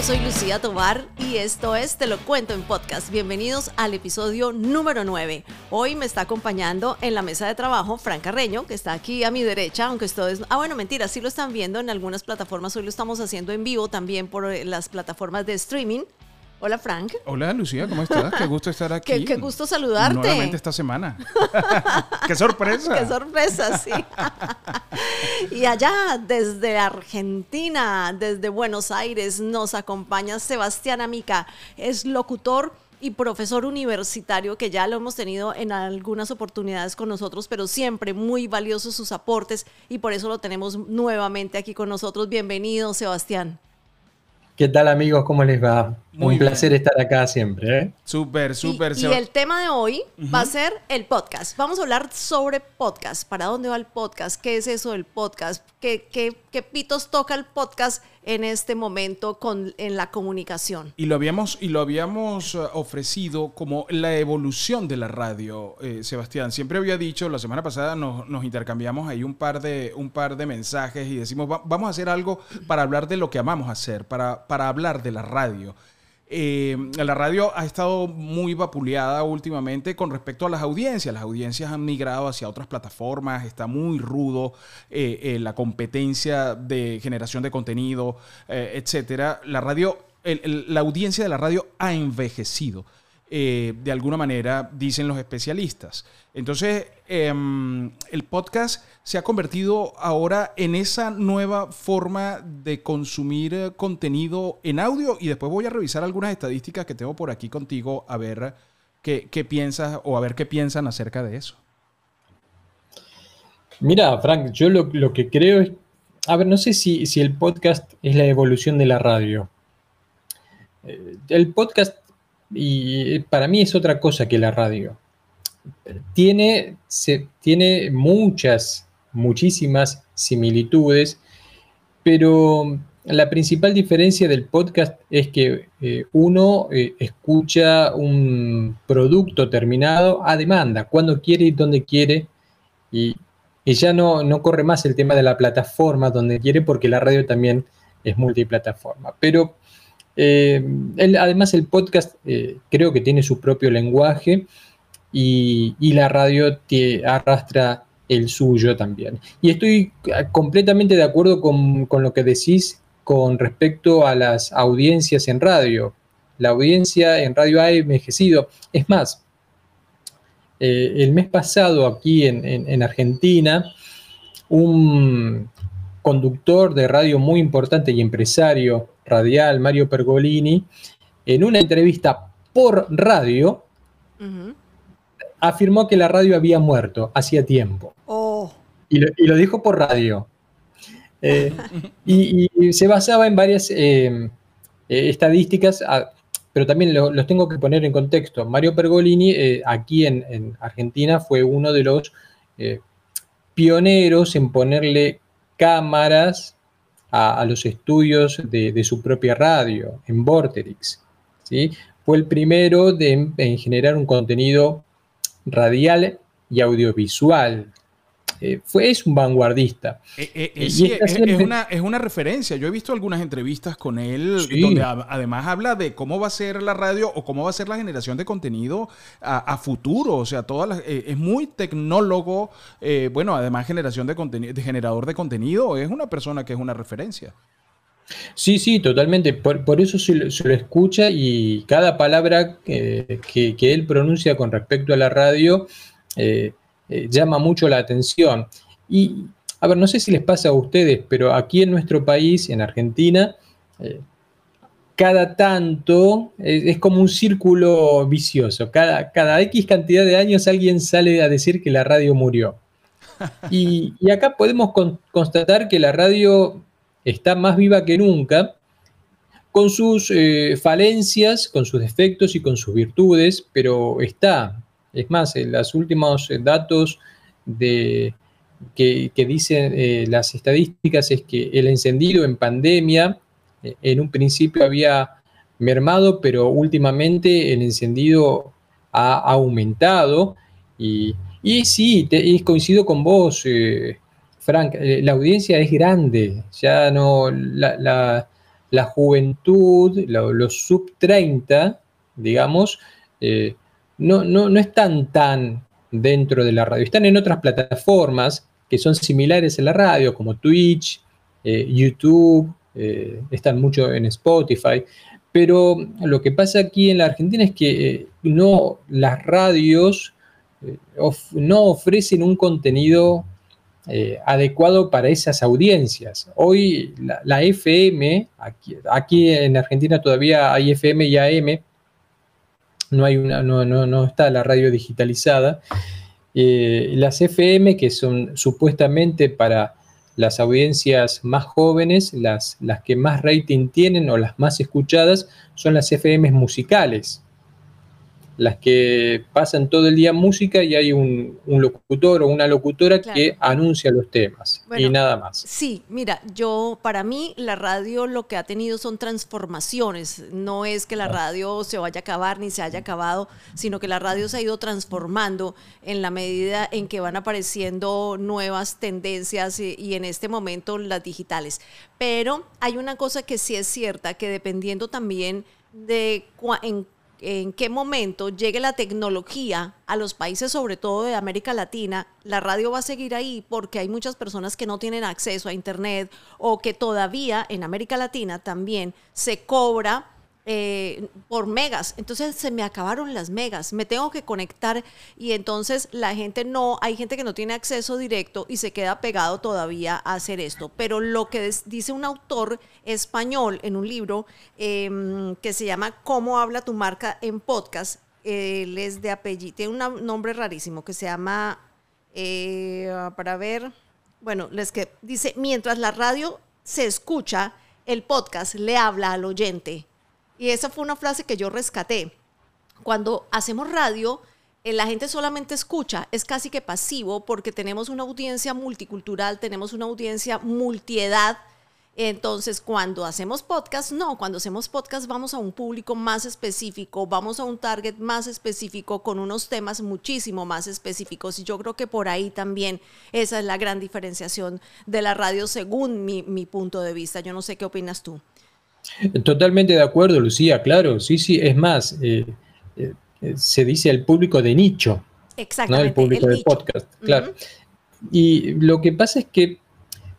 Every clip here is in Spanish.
yo soy Lucía Tobar y esto es Te lo cuento en podcast. Bienvenidos al episodio número 9. Hoy me está acompañando en la mesa de trabajo Fran Carreño, que está aquí a mi derecha, aunque esto es... Ah, bueno, mentira, sí lo están viendo en algunas plataformas. Hoy lo estamos haciendo en vivo también por las plataformas de streaming. Hola Frank. Hola Lucía, ¿cómo estás? Qué gusto estar aquí. Qué, gusto saludarte. Nuevamente esta semana. ¡Qué sorpresa! ¡Qué sorpresa, sí! y allá, desde Argentina, desde Buenos Aires, nos acompaña Sebastián Amica. Es locutor y profesor universitario que ya lo hemos tenido en algunas oportunidades con nosotros, pero siempre muy valiosos sus aportes y por eso lo tenemos nuevamente aquí con nosotros. Bienvenido, Sebastián. ¿Qué tal amigos? ¿Cómo les va? Un placer estar acá siempre. ¿eh? Súper, súper. Y, el tema de hoy va a ser el podcast. Vamos a hablar sobre podcast. ¿Para dónde va el podcast? ¿Qué es eso del podcast? ¿Qué, qué, qué pitos toca el podcast en este momento con, en la comunicación? Y lo habíamos, y lo habíamos eh, ofrecido como la evolución de la radio, eh, Sebastián. Siempre había dicho, la semana pasada nos, nos, intercambiamos ahí un par de, un par de mensajes y decimos, vamos a hacer algo para hablar de lo que amamos hacer, para, para hablar de la radio. Eh, la radio ha estado muy vapuleada últimamente con respecto a las audiencias. Las audiencias han migrado hacia otras plataformas, está muy rudo eh, eh, la competencia de generación de contenido, etcétera. La radio, la audiencia de la radio ha envejecido. De alguna manera, dicen los especialistas. Entonces, em, el podcast se ha convertido ahora en esa nueva forma de consumir eh, contenido en audio y después voy a revisar algunas estadísticas que tengo por aquí contigo a ver qué, piensas o a ver qué piensan acerca de eso. Mira, Frank, yo lo, que creo es, a ver, no sé si, si, el podcast es la evolución de la radio. Eh, el podcast y para mí es otra cosa que la radio tiene, se, tiene muchas, muchísimas similitudes, pero la principal diferencia del podcast es que eh, uno eh, escucha un producto terminado a demanda, cuando quiere y donde quiere, y, ya no, no, corre más el tema de la plataforma donde quiere, porque la radio también es multiplataforma. Pero eh, además el podcast creo que tiene su propio lenguaje y, la radio arrastra el suyo también. Y estoy completamente de acuerdo con, lo que decís con respecto a las audiencias en radio. La audiencia en radio ha envejecido. Es más, eh, el mes pasado aquí en, Argentina, un conductor de radio muy importante y empresario radial, Mario Pergolini, en una entrevista por radio, afirmó que la radio había muerto hacía tiempo. Oh. Y, lo, dijo por radio. Eh, y, se basaba en varias eh, eh, estadísticas, pero también los tengo que poner en contexto. Mario Pergolini, aquí en, Argentina, fue uno de los pioneros en ponerle cámaras a, los estudios de, su propia radio, en Vorterix. ¿sí? Fue el primero en generar un contenido radial y audiovisual. Eh, fue, es un vanguardista. Eh, eh, es, una, es, una, referencia. Yo he visto algunas entrevistas con él donde además habla de cómo va a ser la radio o cómo va a ser la generación de contenido a, futuro. O sea, todas es muy tecnólogo. bueno, además generación de, contenido, de generador de contenido. Es una persona que es una referencia. Sí, sí, totalmente. Por, eso se lo, escucha y cada palabra que, él pronuncia con respecto a la radio eh, eh, llama mucho la atención. Y, a ver, no sé si les pasa a ustedes, pero aquí en nuestro país, en Argentina, eh, cada tanto es, como un círculo vicioso. Cada, cada X cantidad de años alguien sale a decir que la radio murió. Y, acá podemos constatar que la radio está más viva que nunca, con sus eh, falencias, con sus defectos y con sus virtudes, pero está. Es más, en los últimos datos de, que, dicen eh, las estadísticas es que el encendido en pandemia eh, en un principio había mermado, pero últimamente el encendido ha aumentado. Y, y sí, coincido con vos, Frank, eh, la audiencia es grande, ya no, la, la juventud, los sub 30, digamos, eh, no, no, están tan dentro de la radio. Están en otras plataformas que son similares a la radio, como Twitch, eh, YouTube, eh, están mucho en Spotify. Pero lo que pasa aquí en la Argentina es que no, las radios no ofrecen un contenido eh, adecuado para esas audiencias. Hoy la, FM, aquí, en Argentina todavía hay FM y AM, no, hay una, no, no, está la radio digitalizada. Eh, las FM, que son supuestamente para las audiencias más jóvenes, las, las que más rating tienen o las más escuchadas, son las FM musicales las que pasan todo el día música y hay un, locutor o una locutora que anuncia los temas y nada más. Sí, mira, yo para mí la radio lo que ha tenido son transformaciones. No es que la radio se vaya a acabar ni se haya acabado, sino que la radio se ha ido transformando en la medida en que van apareciendo nuevas tendencias y, y en este momento las digitales. Pero hay una cosa que sí es cierta, que dependiendo también de en en qué momento llegue la tecnología a los países, sobre todo de América Latina, la radio va a seguir ahí porque hay muchas personas que no tienen acceso a Internet o que todavía en América Latina también se cobra eh, por megas. Entonces se me acabaron las megas, me tengo que conectar y entonces la gente no, hay gente que no tiene acceso directo y se queda pegado todavía a hacer esto. Pero lo que dice un autor español en un libro em, que se llama ¿Cómo habla tu marca en podcast? Él es de apellido, tiene un nombre rarísimo que se llama, eh, para ver, bueno, les que dice, mientras la radio se escucha, el podcast le habla al oyente. Y esa fue una frase que yo rescaté. Cuando hacemos radio, eh, la gente solamente escucha, es casi que pasivo porque tenemos una audiencia multicultural, tenemos una audiencia multiedad. Entonces, cuando hacemos podcast, no, cuando hacemos podcast vamos a un público más específico, vamos a un target más específico con unos temas muchísimo más específicos. Y yo creo que por ahí también esa es la gran diferenciación de la radio según mi, mi punto de vista. Yo no sé qué opinas tú. Totalmente de acuerdo, Lucía, claro, sí, sí, es más, eh, eh, se dice el público de nicho, Exactamente, ¿no? el público de podcast, claro. Y lo que pasa es que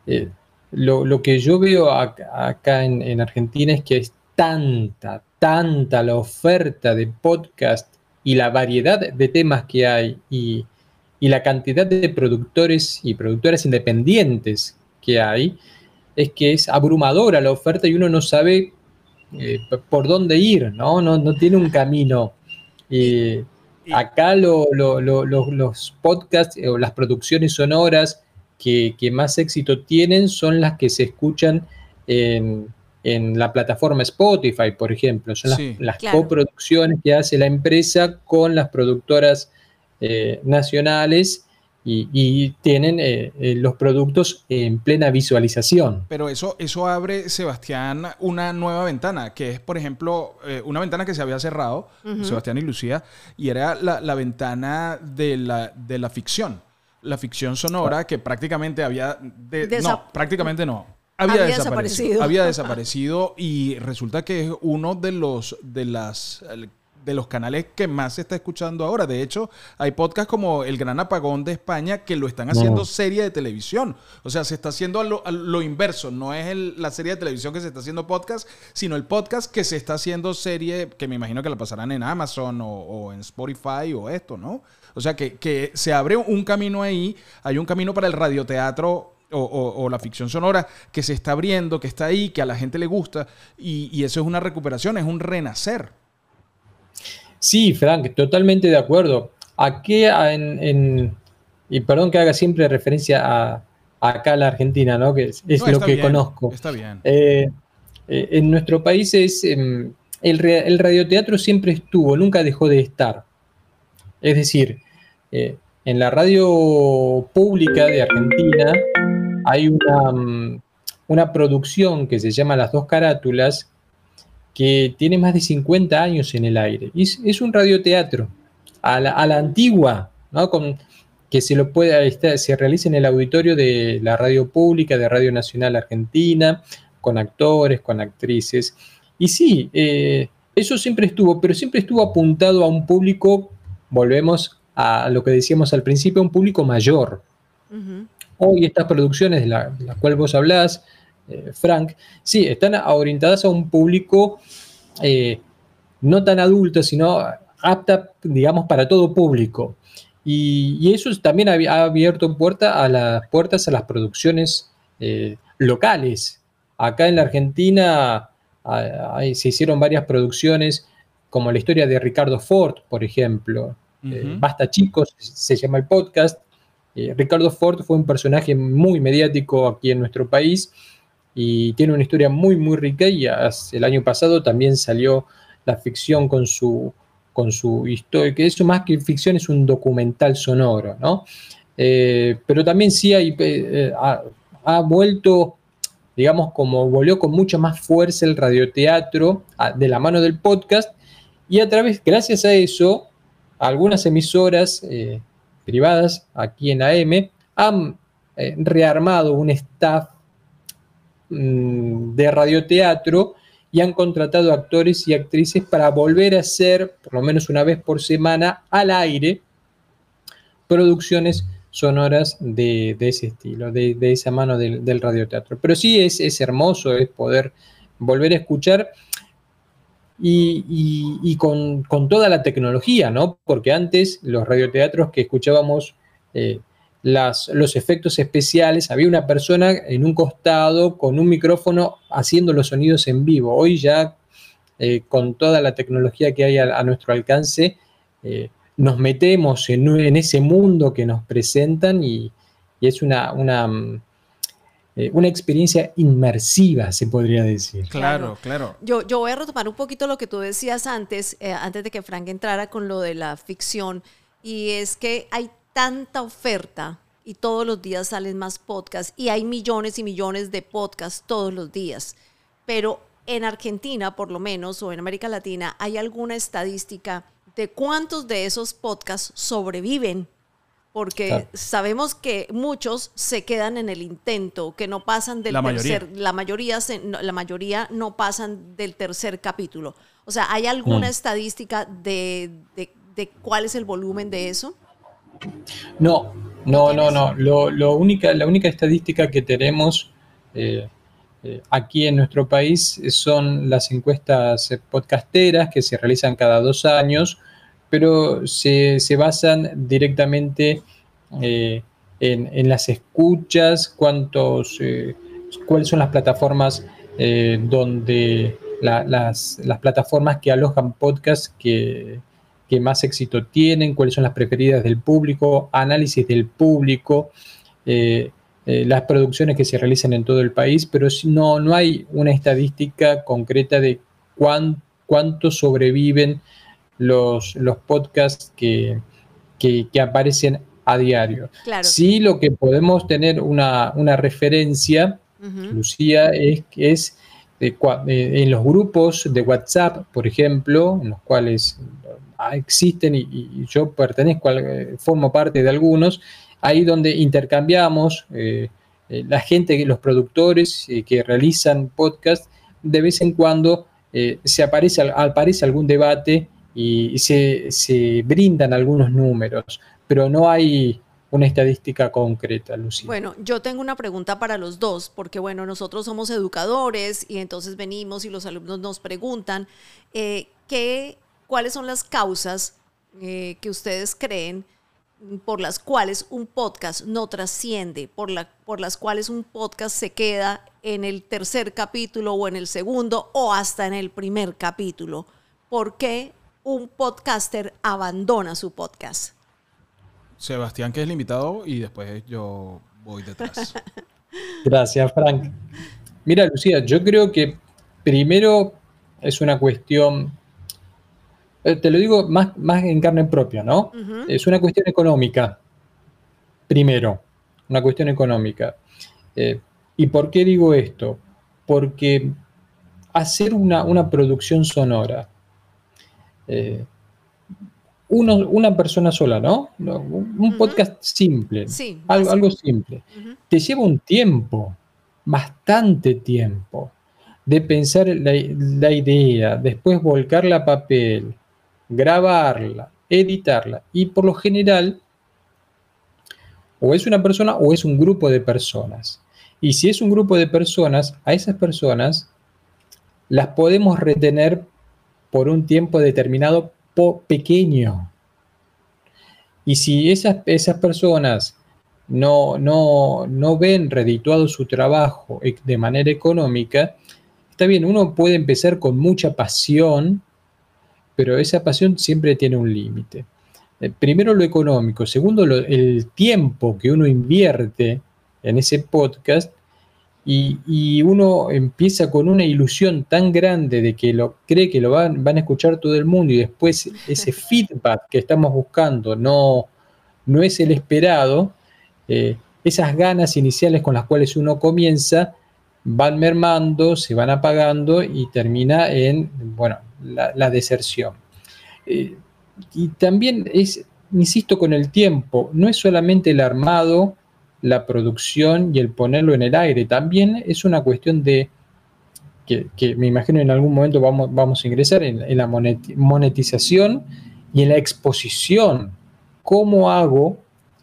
eh, lo, que yo veo acá, en, Argentina es que es tanta, tanta la oferta de podcast y la variedad de temas que hay y, y la cantidad de productores y productoras independientes que hay, es que es abrumadora la oferta y uno no sabe eh, por dónde ir, ¿no? No, tiene un camino. acá los podcasts o las producciones sonoras que, más éxito tienen son las que se escuchan en, la plataforma Spotify, por ejemplo. Son las, coproducciones que hace la empresa con las productoras eh, nacionales y, tienen eh, eh, los productos en plena visualización. Pero eso, eso abre, Sebastián, una nueva ventana, que es, por ejemplo, eh, una ventana que se había cerrado, Sebastián y Lucía, y era la, ventana de la, de la ficción. La ficción sonora que prácticamente había... no, prácticamente no. Había, desaparecido. Había desaparecido y resulta que es uno de los de las de los canales que más se está escuchando ahora. De hecho, hay podcasts como El Gran Apagón de España que lo están haciendo serie de televisión. O sea, se está haciendo lo, inverso. No es la serie de televisión que se está haciendo podcast, sino el podcast que se está haciendo serie, que me imagino que la pasarán en Amazon o, en Spotify o esto, ¿no? O sea, que, se abre un camino ahí. Hay un camino para el radioteatro o, la ficción sonora que se está abriendo, que está ahí, que a la gente le gusta, y, y, eso es una recuperación, es un renacer. Sí, Frank, totalmente de acuerdo. Aquí en, y perdón que haga siempre referencia a, acá a la Argentina, ¿no? Que es, lo que conozco. Está bien. Eh, eh, en nuestro país es em, el, radioteatro siempre estuvo, nunca dejó de estar. Es decir, eh, en la radio pública de Argentina hay una, mm, una producción que se llama Las dos carátulas, que tiene más de 50 años en el aire. Y es, un radioteatro a la, antigua, ¿no? Con, que se lo pueda, se realiza en el auditorio de la radio pública, de Radio Nacional Argentina, con actores, con actrices. Y sí, eh, eso siempre estuvo, pero siempre estuvo apuntado a un público, volvemos a lo que decíamos al principio, un público mayor. Hoy estas producciones de, las cuales vos hablás, eh, Frank, sí, están orientadas a un público eh, no tan adulto, sino apta, digamos, para todo público. Y, eso también ha, abierto puerta a las puertas a las producciones eh, locales. Acá en la Argentina se hicieron varias producciones, como la historia de Ricardo Ford, por ejemplo. Basta chicos, se llama el podcast, Ricardo Ford fue un personaje muy mediático aquí en nuestro país y tiene una historia muy, muy rica y el año pasado también salió la ficción con su, con su historia, que eso más que ficción es un documental sonoro, ¿no? Eh, pero también sí hay, eh, ha, vuelto, digamos, como volvió con mucha más fuerza el radioteatro de la mano del podcast y a través, gracias a eso, algunas emisoras privadas aquí en AM han eh, rearmado un staff de radioteatro y han contratado actores y actrices para volver a hacer, por lo menos una vez por semana, al aire, producciones sonoras de, ese estilo, de, esa mano del, radioteatro. Pero sí es, es hermoso es poder volver a escuchar y, con, toda la tecnología, ¿no? Porque antes los radioteatros que escuchábamos eh, los efectos especiales, había una persona en un costado con un micrófono haciendo los sonidos en vivo. Hoy ya eh, con toda la tecnología que hay a, nuestro alcance, eh, nos metemos en, ese mundo que nos presentan y, es una, una mm, eh, una experiencia inmersiva, se podría decir. Claro, claro. Yo, yo voy a retomar un poquito lo que tú decías antes, eh, antes de que Frank entrara con lo de la ficción, y es que hay tanta oferta y todos los días salen más podcasts y hay millones y millones de podcasts todos los días, pero en Argentina, por lo menos, o en América Latina, ¿hay alguna estadística de cuántos de esos podcasts sobreviven porque sabemos que muchos se quedan en el intento, que no pasan del tercer, la mayoría, la mayoría no pasan del tercer capítulo. O sea, ¿hay alguna mm. estadística de, cuál es el volumen de eso? No, no, no, no. Lo, única, la única estadística que tenemos eh, eh, aquí en nuestro país son las encuestas podcasteras que se realizan cada dos años pero se, basan directamente eh, en, las escuchas, cuántos, eh, cuáles son las plataformas eh, donde las, plataformas que alojan podcasts que, más éxito tienen, cuáles son las preferidas del público, análisis del público, las producciones que se realizan en todo el país, pero no, no hay una estadística concreta de cuánto sobreviven los, los podcasts que, aparecen a diario. Sí, lo que podemos tener una, referencia, Lucía, es que eh, en los grupos de WhatsApp, por ejemplo, en los cuales ah, existen y, yo pertenezco, eh, formo parte de algunos, ahí donde intercambiamos eh, la gente, los productores que realizan podcasts, de vez en cuando se aparece, aparece algún debate y, se, brindan algunos números, pero no hay una estadística concreta, Lucía. Bueno, yo tengo una pregunta para los dos, porque bueno, nosotros somos educadores y entonces venimos y los alumnos nos preguntan eh, qué, cuáles son las causas eh, que ustedes creen por las cuales un podcast no trasciende, por, la, por las cuales un podcast se queda en el tercer capítulo o en el segundo o hasta en el primer capítulo. ¿Por qué un podcaster abandona su podcast? Sebastián, que es limitado, y después yo voy detrás. Gracias, Frank. Mira, Lucía, yo creo que primero es una cuestión, eh, te lo digo más, más en carne propia, ¿no? Es una cuestión económica, primero, una cuestión económica. Eh, ¿Y por qué digo esto? Porque hacer una, una producción sonora eh, una persona sola, ¿no? Un podcast simple, algo, algo, simple. Te lleva un tiempo, bastante tiempo de pensar la, la idea, después volcarla a papel, grabarla, editarla y por lo general o es una persona o es un grupo de personas. Y si es un grupo de personas, a esas personas las podemos retener por un tiempo determinado pequeño. Y si esas, esas personas no, no, no ven redituado su trabajo e, de manera económica, está bien, uno puede empezar con mucha pasión, pero esa pasión siempre tiene un límite. Eh, primero lo económico, segundo el tiempo que uno invierte en ese podcast y, uno empieza con una ilusión tan grande de que lo cree que lo van, van a escuchar todo el mundo y después ese feedback que estamos buscando no, no es el esperado, eh, esas ganas iniciales con las cuales uno comienza van mermando, se van apagando y termina en, bueno, la, deserción. Eh, y también es, insisto, con el tiempo, no es solamente el armado, la producción y el ponerlo en el aire, también es una cuestión de, que, me imagino en algún momento vamos, vamos a ingresar en, en la monetización y en la exposición. ¿Cómo hago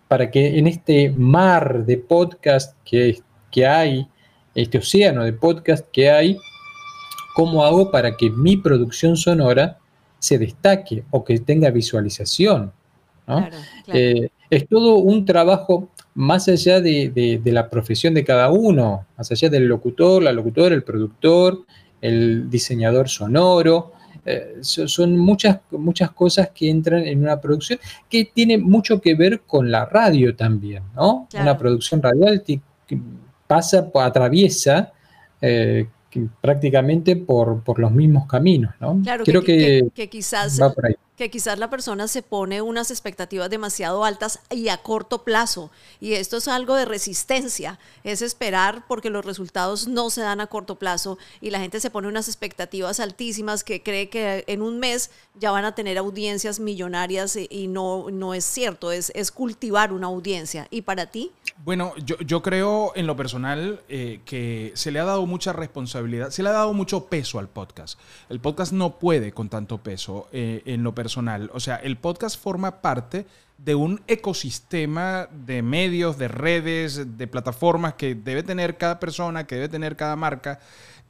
para que en este mar de podcast que, que hay, este océano de podcast que hay, ¿cómo hago para que mi producción sonora se destaque o que tenga visualización? Eh, es todo un trabajo más allá de, la profesión de cada uno, más allá del locutor, la locutora, el productor, el diseñador sonoro, eh, son muchas, muchas cosas que entran en una producción que tiene mucho que ver con la radio también, ¿no? Una producción radial pasa, atraviesa eh, prácticamente por, los mismos caminos, ¿no? Claro, Creo que, quizás va por ahí que quizás la persona se pone unas expectativas demasiado altas y a corto plazo. Y esto es algo de resistencia, es esperar porque los resultados no se dan a corto plazo y la gente se pone unas expectativas altísimas que cree que en un mes ya van a tener audiencias millonarias y no, no es cierto, es, es cultivar una audiencia. ¿Y para ti? Bueno, yo, creo en lo personal eh, que se le ha dado mucha responsabilidad, se le ha dado mucho peso al podcast. El podcast no puede con tanto peso eh, en lo personal. O sea, el podcast forma parte de un ecosistema de medios, de redes, de plataformas que debe tener cada persona, que debe tener cada marca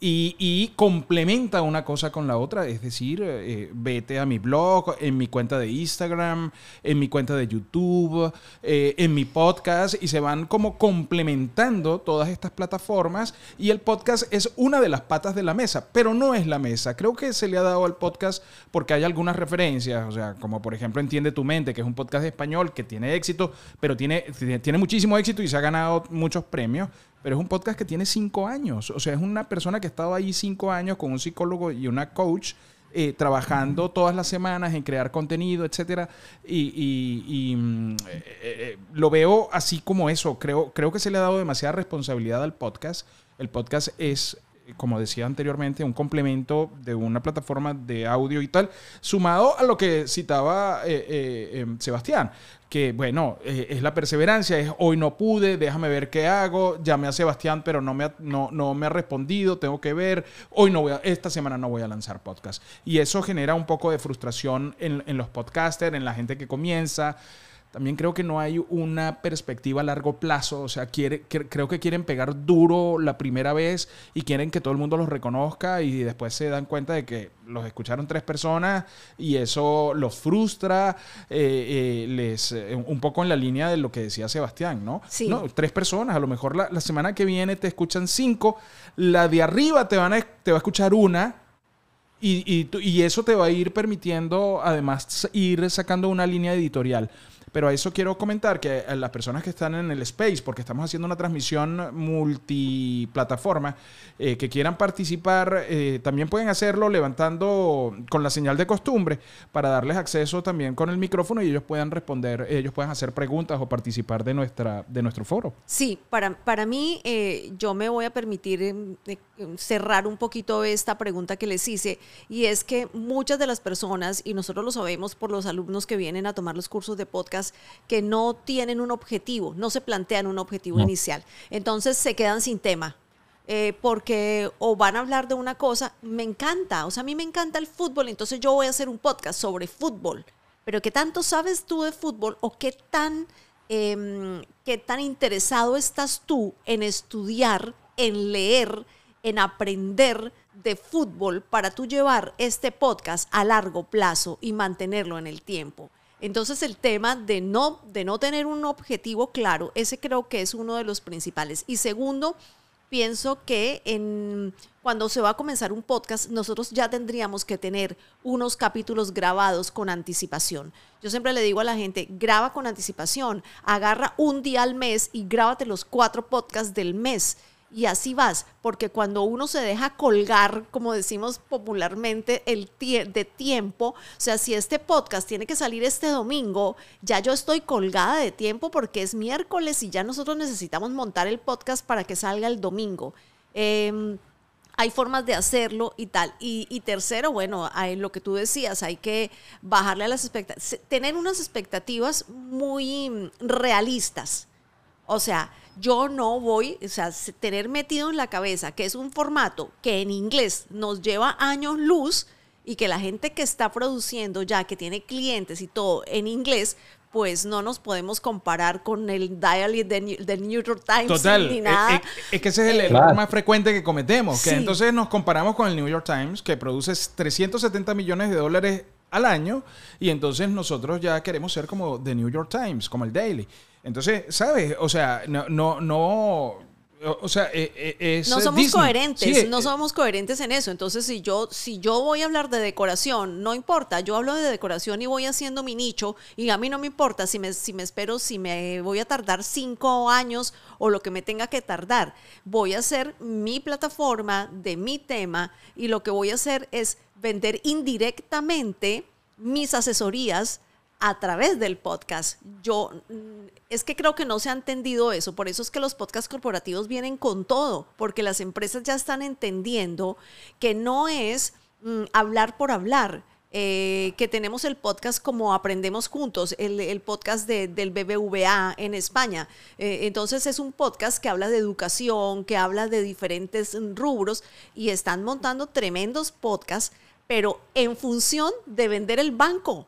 y, complementa una cosa con la otra, es decir, eh, vete a mi blog, en mi cuenta de Instagram, en mi cuenta de YouTube, eh, en mi podcast y se van como complementando todas estas plataformas y el podcast es una de las patas de la mesa, pero no es la mesa. Creo que se le ha dado al podcast porque hay algunas referencias, o sea, como por ejemplo Entiende tu mente, que es un podcast español que tiene éxito, pero tiene, tiene muchísimo éxito y se ha ganado muchos premios pero es un podcast que tiene cinco años. O sea, es una persona que ha estado ahí cinco años con un psicólogo y una coach. Eh, trabajando todas las semanas en crear contenido, etcétera, y, mm, eh, eh, lo veo así como eso. Creo, creo que se le ha dado demasiada responsabilidad al podcast. El podcast es como decía anteriormente, un complemento de una plataforma de audio y tal, sumado a lo que citaba em, Sebastián que bueno, eh, es la perseverancia, es hoy no pude, déjame ver qué hago, llamé a Sebastián, pero no me ha, no, no me ha respondido, tengo que ver, hoy no voy a, esta semana no voy a lanzar podcast. Y eso genera un poco de frustración en, en los podcasters, en la gente que comienza. También creo que no hay una perspectiva a largo plazo, o sea, quiere, creo que quieren pegar duro la primera vez y quieren que todo el mundo los reconozca y después se dan cuenta de que los escucharon tres personas y eso los frustra, eh, eh, les, eh, un poco en la línea de lo que decía Sebastián, ¿no? Sí. ¿No? Tres personas, a lo mejor la, la, semana que viene te escuchan cinco, la de arriba te, van a, te va a escuchar una y, y, y eso te va a ir permitiendo además ir sacando una línea editorial. Pero a eso quiero comentar que las personas que están en el space, porque estamos haciendo una transmisión multiplataforma, eh, que quieran participar, eh, también pueden hacerlo levantando con la señal de costumbre para darles acceso también con el micrófono y ellos puedan responder, ellos puedan hacer preguntas o participar de, nuestra, de nuestro foro. Sí, para, para mí eh, yo me voy a permitir cerrar un poquito esta pregunta que les hice y es que muchas de las personas, y nosotros lo sabemos por los alumnos que vienen a tomar los cursos de podcast, que no tienen un objetivo, no se plantean un objetivo inicial. Entonces se quedan sin tema. eh, porque o van a hablar de una cosa, me encanta, o sea, a mí me encanta el fútbol, entonces yo voy a hacer un podcast sobre fútbol, pero ¿qué tanto sabes tú de fútbol o qué tan, em, qué tan interesado estás tú en estudiar, en leer, en aprender de fútbol para tú llevar este podcast a largo plazo y mantenerlo en el tiempo? Entonces el tema de no, de no tener un objetivo claro, ese creo que es uno de los principales. Y segundo, pienso que en, cuando se va a comenzar un podcast, nosotros ya tendríamos que tener unos capítulos grabados con anticipación. Yo siempre le digo a la gente, graba con anticipación, agarra un día al mes y grábate los cuatro podcasts del mes y así vas, porque cuando uno se deja colgar, como decimos popularmente, el de tiempo, o sea, si este podcast tiene que salir este domingo, ya yo estoy colgada de tiempo porque es miércoles y ya nosotros necesitamos montar el podcast para que salga el domingo. Em, hay formas de hacerlo y tal. Y, tercero, bueno, hay lo que tú decías, hay que bajarle a las expectativas, tener unas expectativas muy realistas. O sea, yo no voy, o sea, tener metido en la cabeza que es un formato que en inglés nos lleva años luz y que la gente que está produciendo ya, que tiene clientes y todo en inglés, pues no nos podemos comparar con el dial del, New York Times Total. ni nada. Es, es, que ese es el error más frecuente que cometemos, que entonces nos comparamos con el New York Times, que produce 370 millones de dólares al año, y entonces nosotros ya queremos ser como The New York Times, como el Daily. Entonces, ¿sabes? O sea, no, no, no. O sea, e, e, es no somos coherentes, no somos coherentes en eso. Entonces, si yo, si yo voy a hablar de decoración, no importa, yo hablo de decoración y voy haciendo mi nicho y a mí no me importa si me, si me espero, si me voy a tardar cinco años o lo que me tenga que tardar. Voy a hacer mi plataforma de mi tema y lo que voy a hacer es vender indirectamente mis asesorías a través del podcast. Yo mm, es que creo que no se ha entendido eso, por eso es que los podcasts corporativos vienen con todo, porque las empresas ya están entendiendo que no es mm, hablar por hablar. Eh, que tenemos el podcast como Aprendemos Juntos, el, podcast del BBVA en España. Eh, entonces es un podcast que habla de educación, que habla de diferentes rubros y están montando tremendos podcasts, pero en función de vender el banco.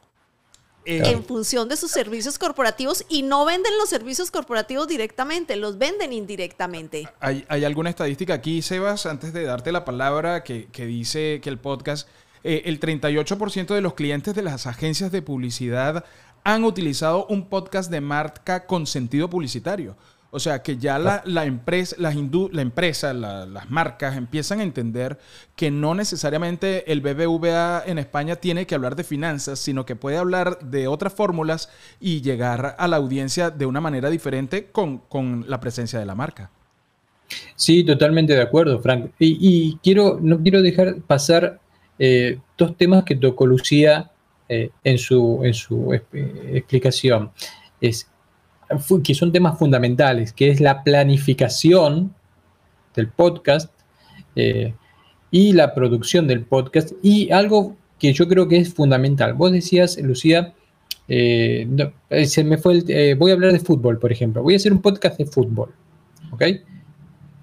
Eh, en función de sus servicios corporativos y no venden los servicios corporativos directamente, los venden indirectamente. ¿Hay, alguna estadística aquí, Sebas, antes de darte la palabra, que, dice que el podcast, eh, el 38% de los clientes de las agencias de publicidad han utilizado un podcast de marca con sentido publicitario? O sea, que ya la, empresa, las la empresa las marcas empiezan a entender que no necesariamente el BBVA en España tiene que hablar de finanzas, sino que puede hablar de otras fórmulas y llegar a la audiencia de una manera diferente con, la presencia de la marca. Sí, totalmente de acuerdo, Frank. Y, quiero, no quiero dejar pasar eh, dos temas que tocó Lucía eh, en su, en su explicación. Es que son temas fundamentales, que es la planificación del podcast eh, y la producción del podcast y algo que yo creo que es fundamental. Vos decías, Lucía, eh, eh, se me fue voy a hablar de fútbol, por ejemplo. Voy a hacer un podcast de fútbol, ¿ok?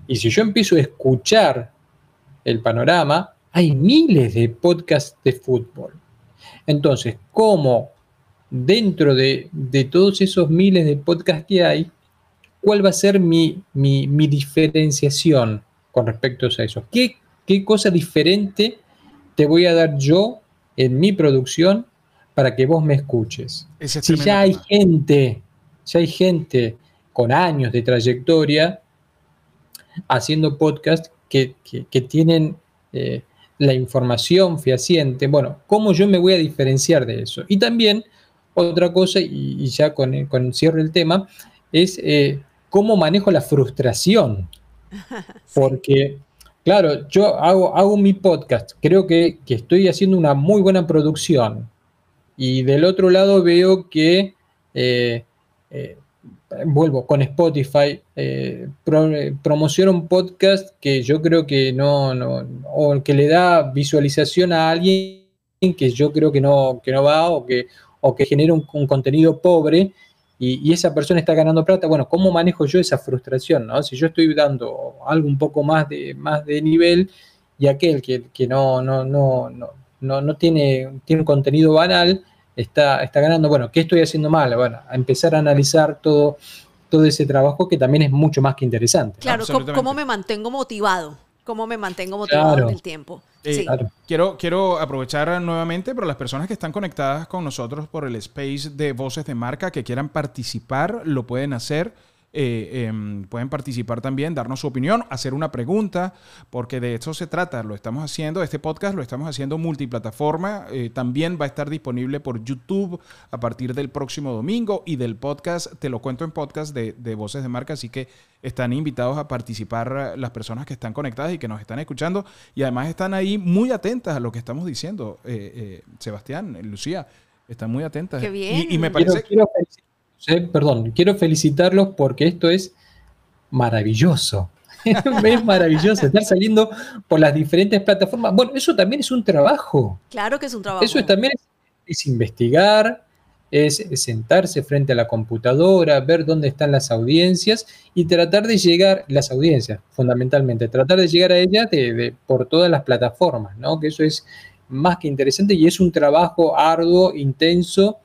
Y si yo empiezo a escuchar el panorama, hay miles de podcasts de fútbol. Entonces, ¿cómo dentro de, todos esos miles de podcasts que hay, cuál va a ser mi, diferenciación con respecto a eso. ¿Qué, ¿Qué, cosa diferente te voy a dar yo en mi producción para que vos me escuches? si ya hay gente, ya hay gente con años de trayectoria haciendo podcasts que, tienen eh, la información fehaciente, bueno, ¿cómo yo me voy a diferenciar de eso? Y también otra cosa, y, ya con, con cierre el tema, es eh, cómo manejo la frustración. Porque, claro, yo hago, hago mi podcast, creo que, estoy haciendo una muy buena producción. Y del otro lado veo que, eh, eh, vuelvo con Spotify, promociona un podcast que yo creo que no, no, o que le da visualización a alguien que yo creo que no, que no va o que, o que genera un, contenido pobre y, esa persona está ganando plata, bueno, ¿cómo manejo yo esa frustración? ¿no? Si yo estoy dando algo un poco más de, más de nivel y aquel que, no, no, no, no, no, tiene, tiene un contenido banal, está, está ganando, bueno, ¿qué estoy haciendo mal? Bueno, a empezar a analizar todo, todo ese trabajo que también es mucho más que interesante. Claro, ¿cómo me mantengo motivado? ¿Cómo me mantengo motivado en el tiempo? sí. quiero, quiero aprovechar nuevamente para las personas que están conectadas con nosotros por el space de Voces de Marca que quieran participar, lo pueden hacer. Eh, em, pueden participar también, darnos su opinión, hacer una pregunta, porque de eso se trata. Lo estamos haciendo, este podcast lo estamos haciendo multiplataforma. Eh, también va a estar disponible por YouTube a partir del próximo domingo y del podcast, te lo cuento en podcast de, de Voces de Marca, así que están invitados a participar las personas que están conectadas y que nos están escuchando y además están ahí muy atentas a lo que estamos diciendo. Eh, Sebastián, Lucía, están muy atentas. Qué bien. Y, me parece perdón, quiero felicitarlos porque esto es maravilloso. es maravilloso estar saliendo por las diferentes plataformas. Bueno, eso también es un trabajo. Claro que es un trabajo. Eso también es, investigar, es, sentarse frente a la computadora, ver dónde están las audiencias y tratar de llegar, las audiencias fundamentalmente, tratar de llegar a ellas por todas las plataformas, ¿no? Que eso es más que interesante y es un trabajo arduo, intenso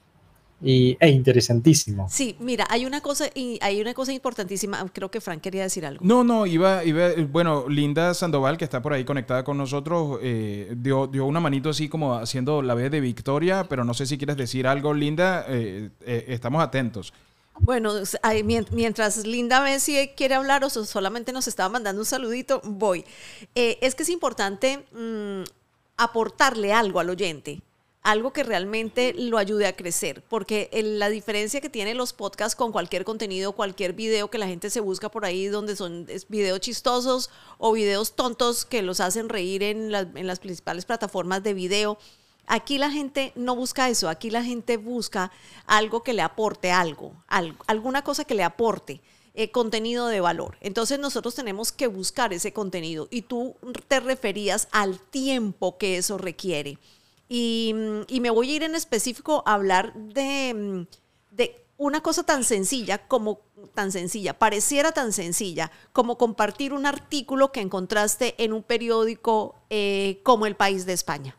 y, es interesantísimo. Sí, mira, hay una cosa y hay una cosa importantísima. Creo que Frank quería decir algo. No, no, iba, iba bueno, Linda Sandoval, que está por ahí conectada con nosotros, eh, dio, dio una manito así como haciendo la B de Victoria, pero no sé si quieres decir algo, Linda. Eh, eh, estamos atentos. Bueno, mientras Linda ve si quiere hablar o solamente nos estaba mandando un saludito, voy. es que es importante mm, aportarle algo al oyente algo que realmente lo ayude a crecer, porque la diferencia que tienen los podcasts con cualquier contenido, cualquier video que la gente se busca por ahí, donde son videos chistosos o videos tontos que los hacen reír en, las principales plataformas de video, aquí la gente no busca eso, aquí la gente busca algo que le aporte algo, alguna cosa que le aporte. Eh, contenido de valor. Entonces nosotros tenemos que buscar ese contenido y tú te referías al tiempo que eso requiere. Y, me voy a ir en específico a hablar de, una cosa tan sencilla como tan sencilla, pareciera tan sencilla como compartir un artículo que encontraste en un periódico eh, como El País de España.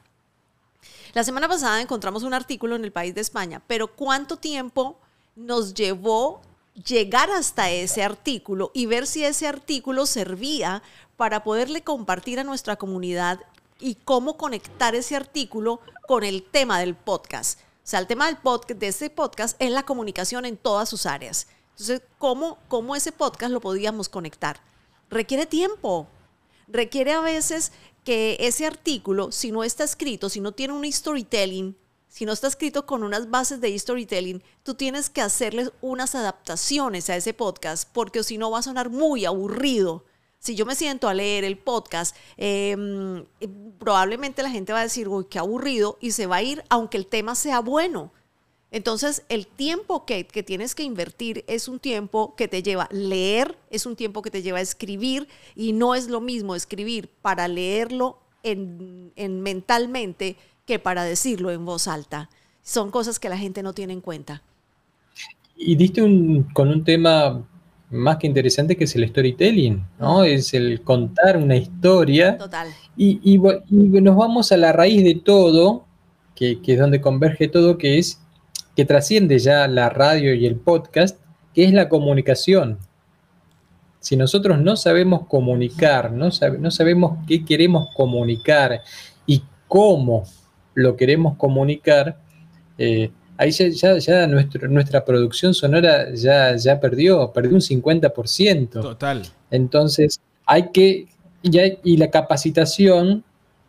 La semana pasada encontramos un artículo en El País de España, pero ¿cuánto tiempo nos llevó llegar hasta ese artículo y ver si ese artículo servía para poderle compartir a nuestra comunidad y cómo conectar ese artículo con el tema del podcast. O sea, el tema del podcast, de ese podcast es la comunicación en todas sus áreas. Entonces, ¿cómo, ¿cómo ese podcast lo podíamos conectar? Requiere tiempo. Requiere a veces que ese artículo, si no está escrito, si no tiene un storytelling, si no está escrito con unas bases de storytelling, tú tienes que hacerle unas adaptaciones a ese podcast, porque si no va a sonar muy aburrido si yo me siento a leer el podcast, em, probablemente la gente va a decir, uy, qué aburrido, y se va a ir aunque el tema sea bueno. Entonces, el tiempo que, tienes que invertir es un tiempo que te lleva leer, es un tiempo que te lleva a escribir, y no es lo mismo escribir para leerlo en, mentalmente que para decirlo en voz alta. Son cosas que la gente no tiene en cuenta. Y diste un, con un tema más que interesante que es el storytelling, ¿no? Es el contar una historia. Total. Y, nos vamos a la raíz de todo, que, es donde converge todo, que es que trasciende ya la radio y el podcast, que es la comunicación. Si nosotros no sabemos comunicar, no, no sabemos qué queremos comunicar y cómo lo queremos comunicar, eh, ahí ya, ya, nuestra producción sonora ya, ya perdió, perdió un 50%. Total. Entonces, hay que, y la capacitación,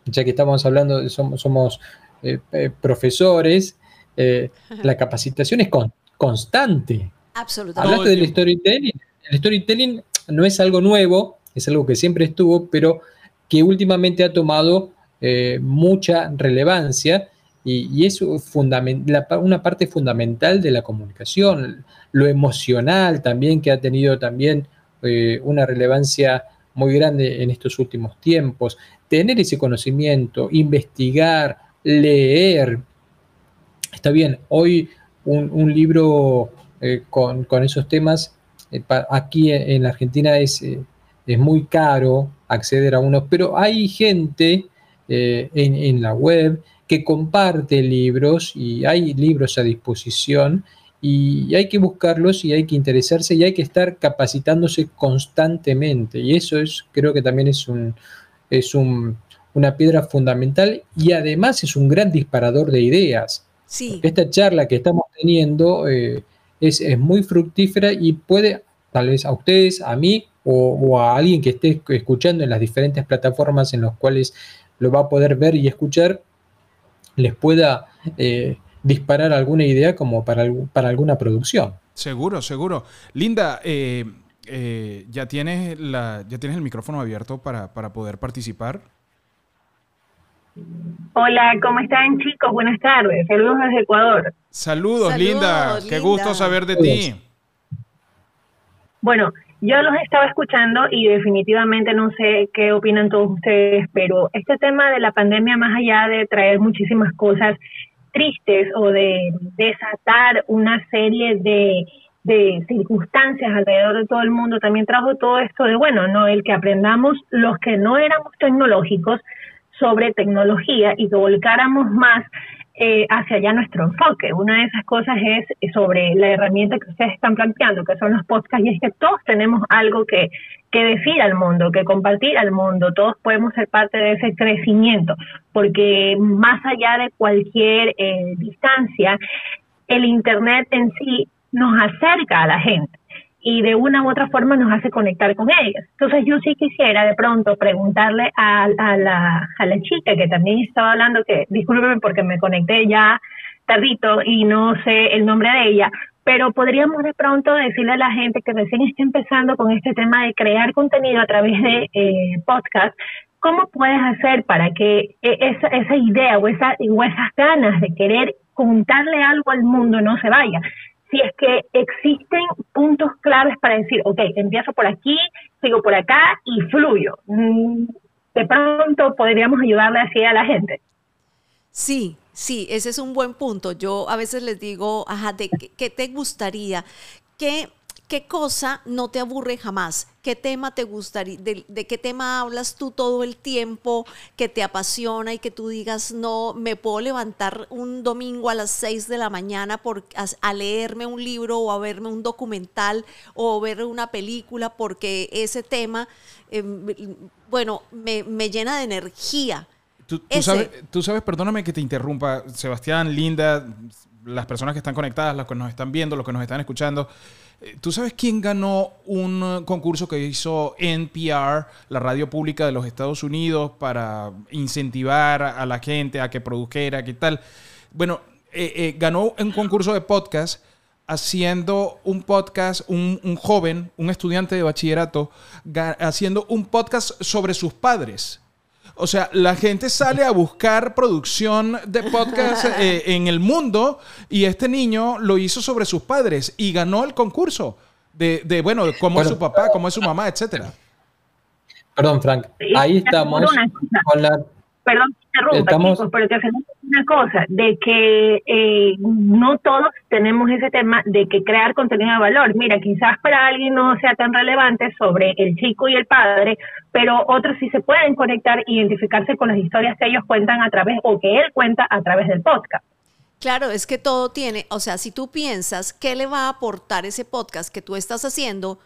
ya que estamos hablando, somos, somos eh, eh, profesores, eh, la capacitación es constante. Absolutamente. Hablaste del storytelling. El storytelling no es algo nuevo, es algo que siempre estuvo, pero que últimamente ha tomado mucha relevancia y, es una parte fundamental de la comunicación, lo emocional también, que ha tenido también eh, una relevancia muy grande en estos últimos tiempos. Tener ese conocimiento, investigar, leer. Está bien, hoy un, libro con, esos temas. aquí en la Argentina es, es muy caro acceder a uno, pero hay gente en, en la web que comparte libros y hay libros a disposición y hay que buscarlos y hay que interesarse y hay que estar capacitándose constantemente. Y eso es, creo que también es, un, es una piedra fundamental y además es un gran disparador de ideas. Sí. Esta charla que estamos teniendo eh, es, muy fructífera y puede, tal vez a ustedes, a mí o, a alguien que esté escuchando en las diferentes plataformas en las cuales lo va a poder ver y escuchar, les pueda eh, disparar alguna idea como para, para alguna producción. Seguro, seguro. Linda, eh, eh, ¿ya, tienes la, ¿ya tienes el micrófono abierto para, poder participar? Hola, ¿cómo están chicos? Buenas tardes. Saludos desde Ecuador. Saludos, Linda. Qué gusto saber de ti. Bueno, yo los estaba escuchando y definitivamente no sé qué opinan todos ustedes, pero este tema de la pandemia, más allá de traer muchísimas cosas tristes o de desatar una serie de, circunstancias alrededor de todo el mundo, también trajo todo esto de, bueno, no el que aprendamos los que no éramos tecnológicos sobre tecnología y que volcáramos más eh, hacia allá nuestro enfoque. Una de esas cosas es sobre la herramienta que ustedes están planteando, que son los podcasts, y es que todos tenemos algo que, que decir al mundo, que compartir al mundo, todos podemos ser parte de ese crecimiento, porque más allá de cualquier eh, distancia, el Internet en sí nos acerca a la gente y de una u otra forma nos hace conectar con ellos. Entonces yo sí quisiera de pronto preguntarle a, la, chica que también estaba hablando, que discúlpeme porque me conecté ya tardito y no sé el nombre de ella, pero podríamos de pronto decirle a la gente que recién está empezando con este tema de crear contenido a través de eh, podcast, ¿cómo puedes hacer para que eh, esa, esa idea o, esa, o esas ganas de querer contarle algo al mundo no se vaya? Si es que existen puntos claves para decir, ok, empiezo por aquí, sigo por acá y fluyo. Mm, de pronto podríamos ayudarle así a la gente. Sí, sí, ese es un buen punto. Yo a veces les digo, ajá, de qué te gustaría, que ¿Qué cosa no te aburre jamás? ¿Qué tema te gustaría, de, qué tema hablas tú todo el tiempo que te apasiona y que tú digas, no, me puedo levantar un domingo a las 6 de la mañana por, a, leerme un libro o a verme un documental o ver una película porque ese tema, em, bueno, me, llena de energía. Tú, sabes, tú sabes, perdóname que te interrumpa, Sebastián, Linda, las personas que están conectadas, las que nos están viendo, los que nos están escuchando. Eh, ¿Tú sabes quién ganó un uh, concurso que hizo NPR, la radio pública de los Estados Unidos, para incentivar a la gente a que produjera, qué tal? Bueno, eh, eh, ganó un concurso de podcast haciendo un podcast, un, joven, un estudiante de bachillerato, haciendo un podcast sobre sus padres. O sea, la gente sale a buscar producción de podcast eh, en el mundo y este niño lo hizo sobre sus padres y ganó el concurso de, de bueno, cómo es su papá, cómo es su mamá, etcétera. Perdón, Frank. Ahí estamos con la perdón, interrumpa, chicos, pero que una cosa, de que eh, no todos tenemos ese tema de que crear contenido de valor. Mira, quizás para alguien no sea tan relevante sobre el chico y el padre, pero otros sí se pueden conectar e identificarse con las historias que ellos cuentan a través o que él cuenta a través del podcast. Claro, es que todo tiene, o sea, si tú piensas qué le va a aportar ese podcast que tú estás haciendo,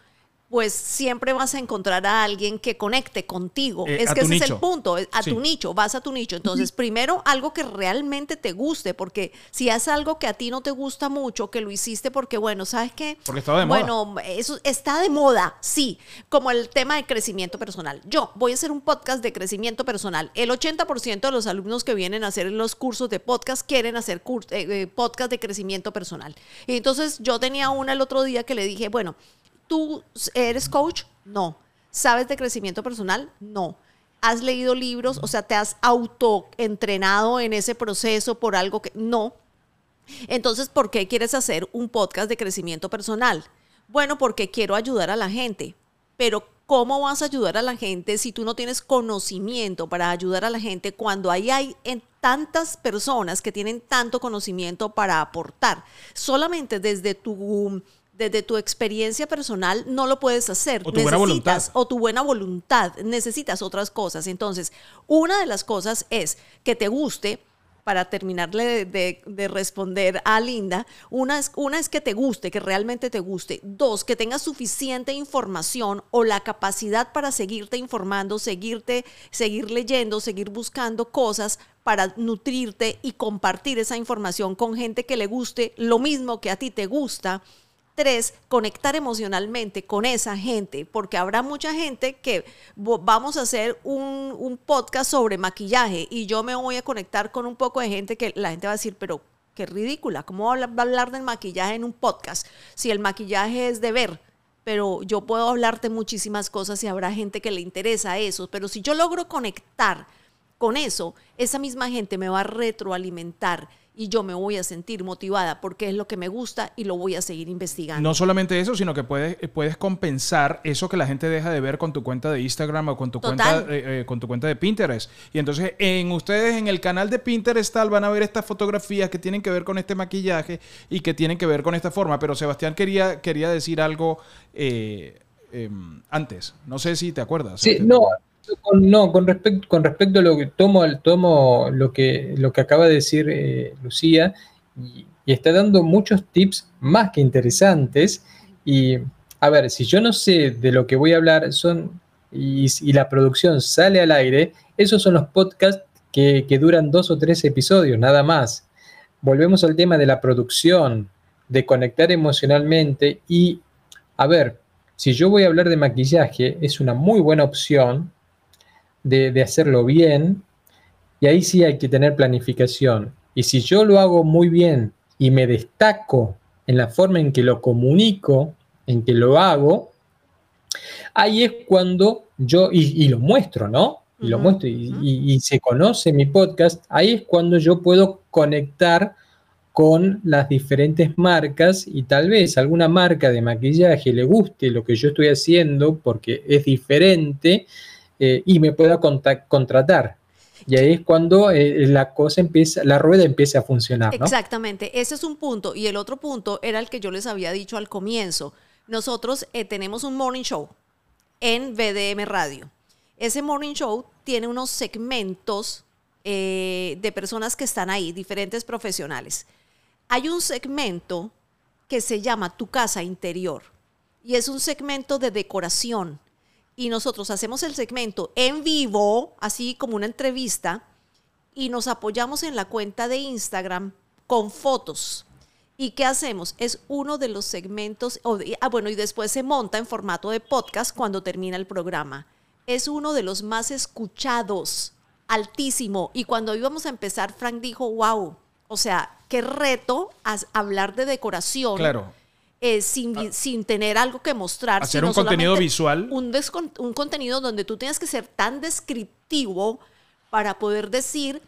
pues siempre vas a encontrar a alguien que conecte contigo. Eh, es que ese es el punto, a tu nicho, vas a tu nicho. Entonces, primero algo que realmente te guste, porque si es algo que a ti no te gusta mucho, que lo hiciste porque, bueno, ¿sabes qué? Porque estaba de moda. Bueno, eso está de moda, sí, como el tema de crecimiento personal. Yo voy a hacer un podcast de crecimiento personal. El 80% de los alumnos que vienen a hacer los cursos de podcast quieren hacer eh, eh, podcast de crecimiento personal. Y entonces yo tenía una el otro día que le dije, bueno, ¿Tú eres coach? No. ¿Sabes de crecimiento personal? No. ¿Has leído libros? O sea, ¿te has autoentrenado en ese proceso por algo que no? Entonces, ¿por qué quieres hacer un podcast de crecimiento personal? Bueno, porque quiero ayudar a la gente, pero ¿Cómo vas a ayudar a la gente si tú no tienes conocimiento para ayudar a la gente cuando ahí hay en tantas personas que tienen tanto conocimiento para aportar? Solamente desde tu desde tu experiencia personal no lo puedes hacer. O tu buena voluntad. O tu buena voluntad. Necesitas otras cosas. Entonces, una de las cosas es que te guste, para terminarle de, responder a Linda, una es, una es que te guste, que realmente te guste. Dos, que tengas suficiente información o la capacidad para seguirte informando, seguirte, seguir leyendo, seguir buscando cosas para nutrirte y compartir esa información con gente que le guste lo mismo que a ti te gusta Tres, conectar emocionalmente con esa gente, porque habrá mucha gente que vamos a hacer un, podcast sobre maquillaje y yo me voy a conectar con un poco de gente que la gente va a decir, pero qué ridícula, ¿cómo va a hablar del maquillaje en un podcast si el maquillaje es de ver? Pero yo puedo hablarte muchísimas cosas y habrá gente que le interesa eso, pero si yo logro conectar con eso, esa misma gente me va a retroalimentar y yo me voy a sentir motivada porque es lo que me gusta y lo voy a seguir investigando. No solamente eso, sino que puedes, puedes compensar eso que la gente deja de ver con tu cuenta de Instagram o con tu, cuenta, eh, eh, con tu cuenta de Pinterest. Y entonces en ustedes en el canal de Pinterest tal van a ver estas fotografías que tienen que ver con este maquillaje y que tienen que ver con esta forma. Pero Sebastián quería, quería decir algo eh, em, antes. No sé si te acuerdas. Sí, no, no, con respecto, con respecto a lo que tomo, tomo lo que, lo que acaba de decir eh, Lucía y, está dando muchos tips más que interesantes. Y a ver, si yo no sé de lo que voy a hablar son, y, la producción sale al aire, esos son los podcasts que, que duran dos o tres episodios, nada más. Volvemos al tema de la producción, de conectar emocionalmente y, a ver, si yo voy a hablar de maquillaje, es una muy buena opción de, hacerlo bien, y ahí sí hay que tener planificación. Y si yo lo hago muy bien y me destaco en la forma en que lo comunico, en que lo hago, ahí es cuando yo, y, lo muestro, ¿no? Y lo muestro y, y, se conoce mi podcast, ahí es cuando yo puedo conectar con las diferentes marcas y tal vez alguna marca de maquillaje le guste lo que yo estoy haciendo porque es diferente eh, y me pueda contratar. Y ahí es cuando eh, la cosa empieza, la rueda empieza a funcionar. Exactamente, ese es un punto. Y el otro punto era el que yo les había dicho al comienzo. Nosotros eh, tenemos un morning show en BDM Radio. Ese morning show tiene unos segmentos de personas que están ahí, diferentes profesionales. Hay un segmento que se llama Tu casa interior y es un segmento de decoración y nosotros hacemos el segmento en vivo, así como una entrevista, y nos apoyamos en la cuenta de Instagram con fotos. ¿Y qué hacemos? Es uno de los segmentos, ah, bueno, y después se monta en formato de podcast cuando termina el programa. Es uno de los más escuchados, altísimo. Y cuando íbamos a empezar, Frank dijo, wow, o sea, qué reto hablar de decoración. Claro eh, sin, sin, tener algo que mostrar. Hacer un contenido visual. Un, un contenido donde tú tienes que ser tan descriptivo para poder decir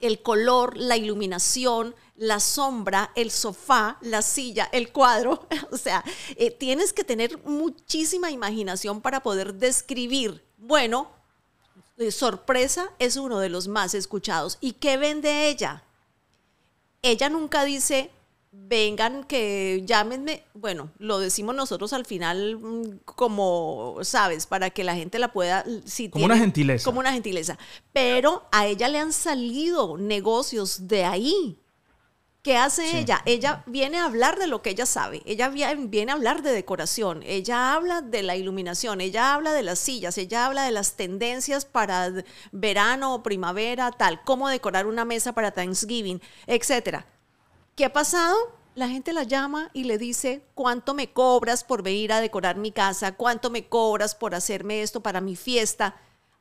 el color, la iluminación, la sombra, el sofá, la silla, el cuadro. O sea, eh, tienes que tener muchísima imaginación para poder describir. Bueno, eh, sorpresa es uno de los más escuchados. ¿Y qué vende ella? Ella nunca dice, vengan, que llámenme, bueno, lo decimos nosotros al final mm, como, sabes, para que la gente la pueda... Si como una gentileza. Como una gentileza. Pero a ella le han salido negocios de ahí. ¿Qué hace ella? Ella viene a hablar de lo que ella sabe. Ella viene a hablar de decoración. Ella habla de la iluminación. Ella habla de las sillas. Ella habla de las tendencias para verano o primavera, tal. Cómo decorar una mesa para Thanksgiving, etcétera ¿Qué ha pasado? La gente la llama y le dice, ¿cuánto me cobras por venir a decorar mi casa? ¿Cuánto me cobras por hacerme esto para mi fiesta?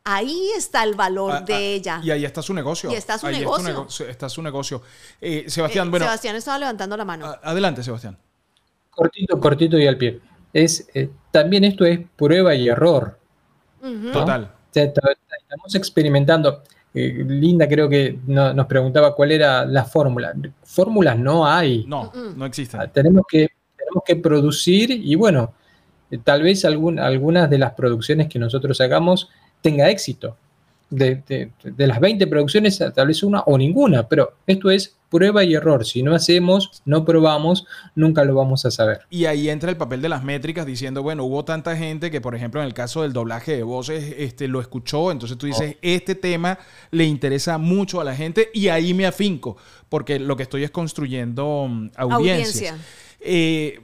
Ahí está el valor ah, de ah, ella. Y ahí está su negocio. Y está su negocio. Está, su negocio. Eh, Sebastián, eh, bueno. Sebastián estaba levantando la mano. Adelante, Sebastián. Cortito, cortito y al pie. Es, eh, también esto es prueba y error. Total. estamos experimentando. Eh, Linda creo que nos preguntaba cuál era la fórmula. Fórmulas no hay. No, no existen. Ah, tenemos que, tenemos que producir y bueno, tal vez algunas de las producciones que nosotros hagamos tenga éxito. De, las 20 producciones, tal vez una o ninguna, pero esto es prueba y error. Si no hacemos, no probamos, nunca lo vamos a saber. Y ahí entra el papel de las métricas diciendo, bueno, hubo tanta gente que, por ejemplo, en el caso del doblaje de voces, este, lo escuchó, entonces tú dices, oh. este tema le interesa mucho a la gente y ahí me afinco, porque lo que estoy es construyendo mm, audiencia. Eh,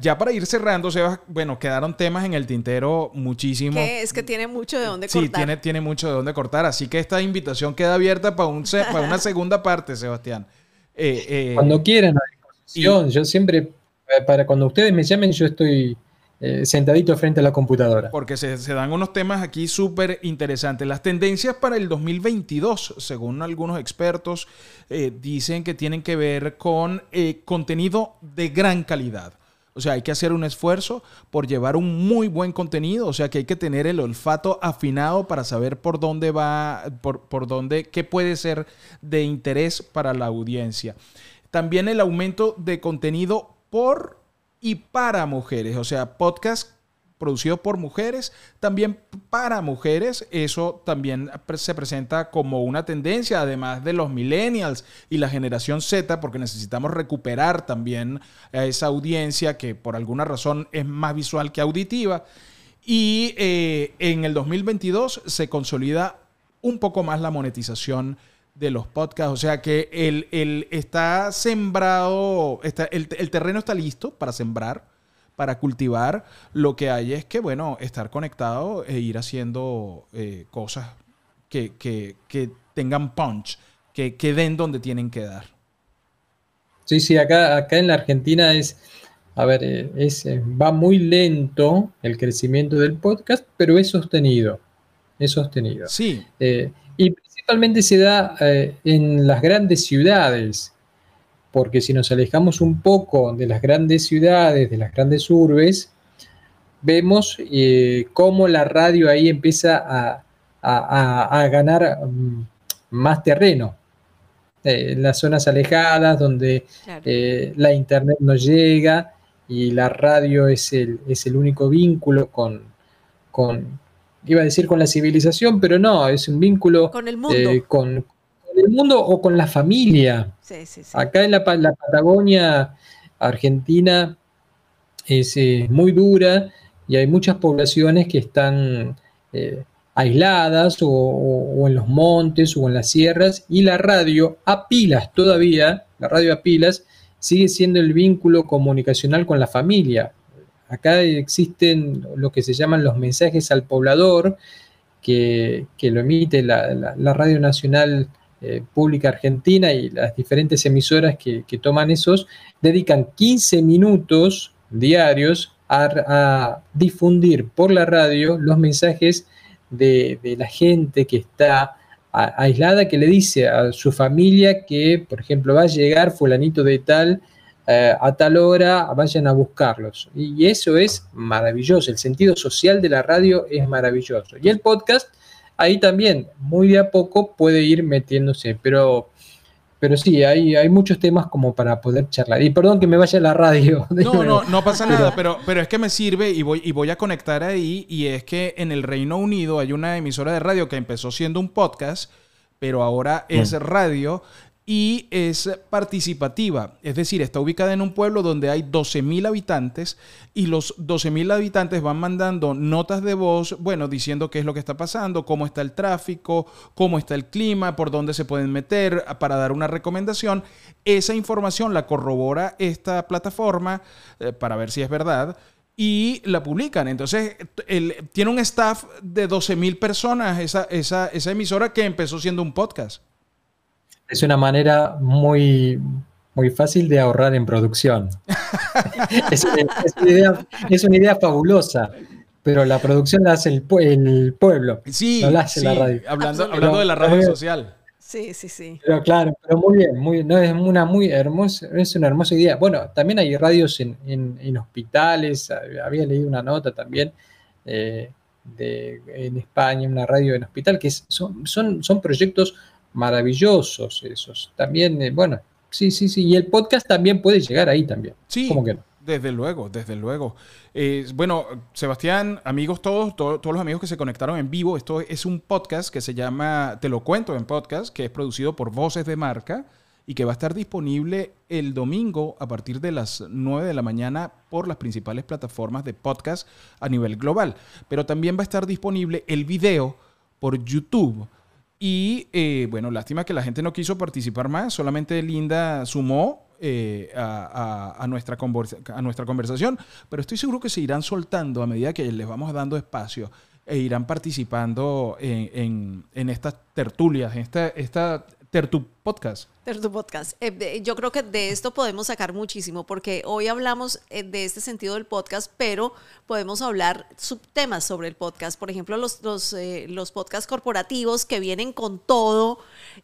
ya para ir cerrando, Sebas, bueno, quedaron temas en el tintero muchísimo. Que es que tiene mucho de dónde cortar. Sí, tiene, tiene mucho de dónde cortar. Así que esta invitación queda abierta para, un, para una segunda parte, Sebastián. Eh, eh, cuando quieran, a disposición. yo siempre, para cuando ustedes me llamen, yo estoy eh, sentadito frente a la computadora. Porque se, dan unos temas aquí súper interesantes. Las tendencias para el 2022, según algunos expertos, eh, dicen que tienen que ver con eh, contenido de gran calidad. O sea, hay que hacer un esfuerzo por llevar un muy buen contenido. O sea, que hay que tener el olfato afinado para saber por dónde va, por, por dónde, qué puede ser de interés para la audiencia. También el aumento de contenido por y para mujeres. O sea, podcast producido por mujeres, también para mujeres. Eso también se presenta como una tendencia, además de los millennials y la generación Z, porque necesitamos recuperar también a esa audiencia que por alguna razón es más visual que auditiva. Y eh, en el 2022 se consolida un poco más la monetización de los podcasts. O sea que el, está sembrado, está, el, terreno está listo para sembrar, para cultivar. Lo que hay es que, bueno, estar conectado e ir haciendo eh, cosas que, tengan punch, que, que den donde tienen que dar. Sí, sí, acá, acá en la Argentina es, a ver, eh, es, eh, va muy lento el crecimiento del podcast, pero es sostenido. Es sostenido. Sí. y principalmente se da eh, en las grandes ciudades, porque si nos alejamos un poco de las grandes ciudades, de las grandes urbes, vemos eh, cómo la radio ahí empieza a, ganar mm, más terreno. Eh, en las zonas alejadas, donde la internet no llega y la radio es el, es el único vínculo con, con, iba a decir con la civilización, pero no, es un vínculo con el mundo, eh, con, el mundo o con la familia. Acá en la, Patagonia Argentina es eh, muy dura y hay muchas poblaciones que están eh, aisladas o, en los montes o en las sierras y la radio a pilas todavía, la radio a pilas sigue siendo el vínculo comunicacional con la familia. Acá existen lo que se llaman los mensajes al poblador, que, lo emite la, Radio Nacional eh, Pública Argentina y las diferentes emisoras que, toman esos, dedican 15 minutos diarios a, difundir por la radio los mensajes de, la gente que está aislada, que le dice a su familia que, por ejemplo, va a llegar fulanito de tal eh, a tal hora vayan a buscarlos. Y eso es maravilloso, el sentido social de la radio es maravilloso. Y el podcast, ahí también, muy de a poco puede ir metiéndose, pero... Pero sí, hay, hay muchos temas como para poder charlar. Y perdón que me vaya a la radio. No, no, no pasa nada, pero, pero es que me sirve y voy, y voy a conectar ahí. Y es que en el Reino Unido hay una emisora de radio que empezó siendo un podcast, pero ahora es mm. radio y es participativa, es decir, está ubicada en un pueblo donde hay 12.000 habitantes y los 12.000 habitantes van mandando notas de voz, bueno, diciendo qué es lo que está pasando, cómo está el tráfico, cómo está el clima, por dónde se pueden meter para dar una recomendación. Esa información la corrobora esta plataforma eh, para ver si es verdad y la publican. Entonces, tiene un staff de 12.000 personas esa, esa, esa emisora que empezó siendo un podcast. Es una manera muy, muy fácil de ahorrar en producción. es, una, idea, fabulosa, pero la producción la hace el, pueblo. Sí, no la hace la radio. Hablando, hablando de la radio social. Sí, sí, sí. Pero claro, pero muy bien, muy, no, es una muy hermosa, es una hermosa idea. Bueno, también hay radios en, hospitales, había leído una nota también eh, de, en España, una radio en hospital, que son, son, son proyectos maravillosos esos. También, eh, bueno, sí, sí, sí. Y el podcast también puede llegar ahí también. Sí. ¿Cómo que no? Desde luego, desde luego. Eh, bueno, Sebastián, amigos todos, todos los amigos que se conectaron en vivo, esto es un podcast que se llama Te lo cuento en podcast, que es producido por Voces de Marca y que va a estar disponible el domingo a partir de las 9 de la mañana por las principales plataformas de podcast a nivel global. Pero también va a estar disponible el video por YouTube. Y eh, bueno, lástima que la gente no quiso participar más, solamente Linda sumó eh, a, nuestra a nuestra conversación, pero estoy seguro que se irán soltando a medida que les vamos dando espacio e irán participando en, estas tertulias, en esta, esta Tertu Podcast. Tertu Podcast. Eh, yo creo que de esto podemos sacar muchísimo, porque hoy hablamos eh, de este sentido del podcast, pero podemos hablar subtemas sobre el podcast. Por ejemplo, los, los, eh, los podcasts corporativos que vienen con todo.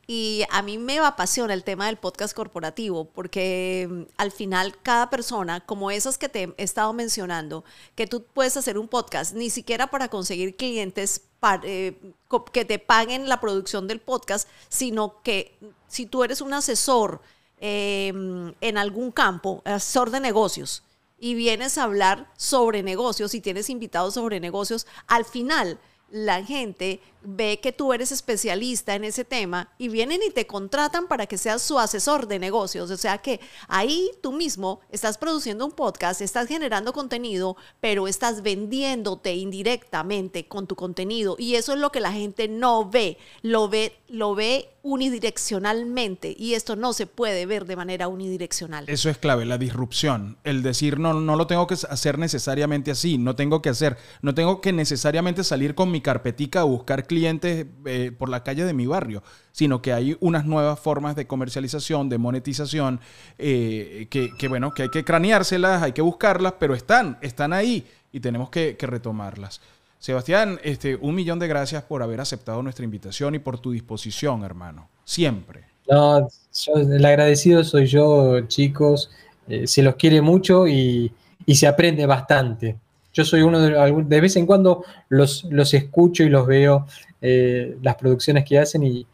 Y a mí me apasiona el tema del podcast corporativo, porque mm, al final cada persona, como esas que te he estado mencionando, que tú puedes hacer un podcast, ni siquiera para conseguir clientes eh, que te paguen la producción del podcast, sino que si tú eres un asesor em, en algún campo, asesor de negocios, y vienes a hablar sobre negocios y tienes invitados sobre negocios, al final la gente ve que tú eres especialista en ese tema y vienen y te contratan para que seas su asesor de negocios. O sea que ahí tú mismo estás produciendo un podcast, estás generando contenido, pero estás vendiéndote indirectamente con tu contenido y eso es lo que la gente no ve, lo ve, lo ve unidireccionalmente y esto no se puede ver de manera unidireccional. Eso es clave, la disrupción, el decir no, no lo tengo que hacer necesariamente así, no tengo que hacer, no tengo que necesariamente salir con mi carpetica a buscar clientes eh, por la calle de mi barrio, sino que hay unas nuevas formas de comercialización, de monetización, eh, que, bueno, que hay que craneárselas, hay que buscarlas, pero están, están ahí y tenemos que, retomarlas. Sebastián, este, un millón de gracias por haber aceptado nuestra invitación y por tu disposición, hermano. Siempre. No, el agradecido soy yo, chicos. Eh, se los quiere mucho y, y se aprende bastante. Yo soy uno de, de vez en cuando los, los escucho y los veo, eh, las producciones que hacen y,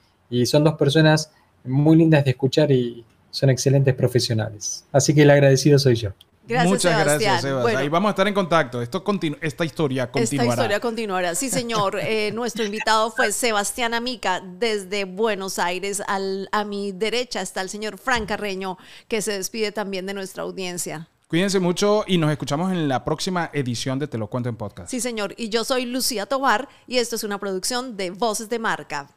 son dos personas muy lindas de escuchar y son excelentes profesionales. Así que el agradecido soy yo. Gracias, Muchas gracias, Sebas. Ahí vamos a estar en contacto. Esto esta historia continuará. Esta historia continuará. Sí, señor. Eh, nuestro invitado fue Sebastián Amica desde Buenos Aires. Al, a mi derecha está el señor Frank Carreño, que se despide también de nuestra audiencia. Cuídense mucho y nos escuchamos en la próxima edición de Te lo cuento en podcast. Sí, señor. Y yo soy Lucía Tobar y esto es una producción de Voces de Marca.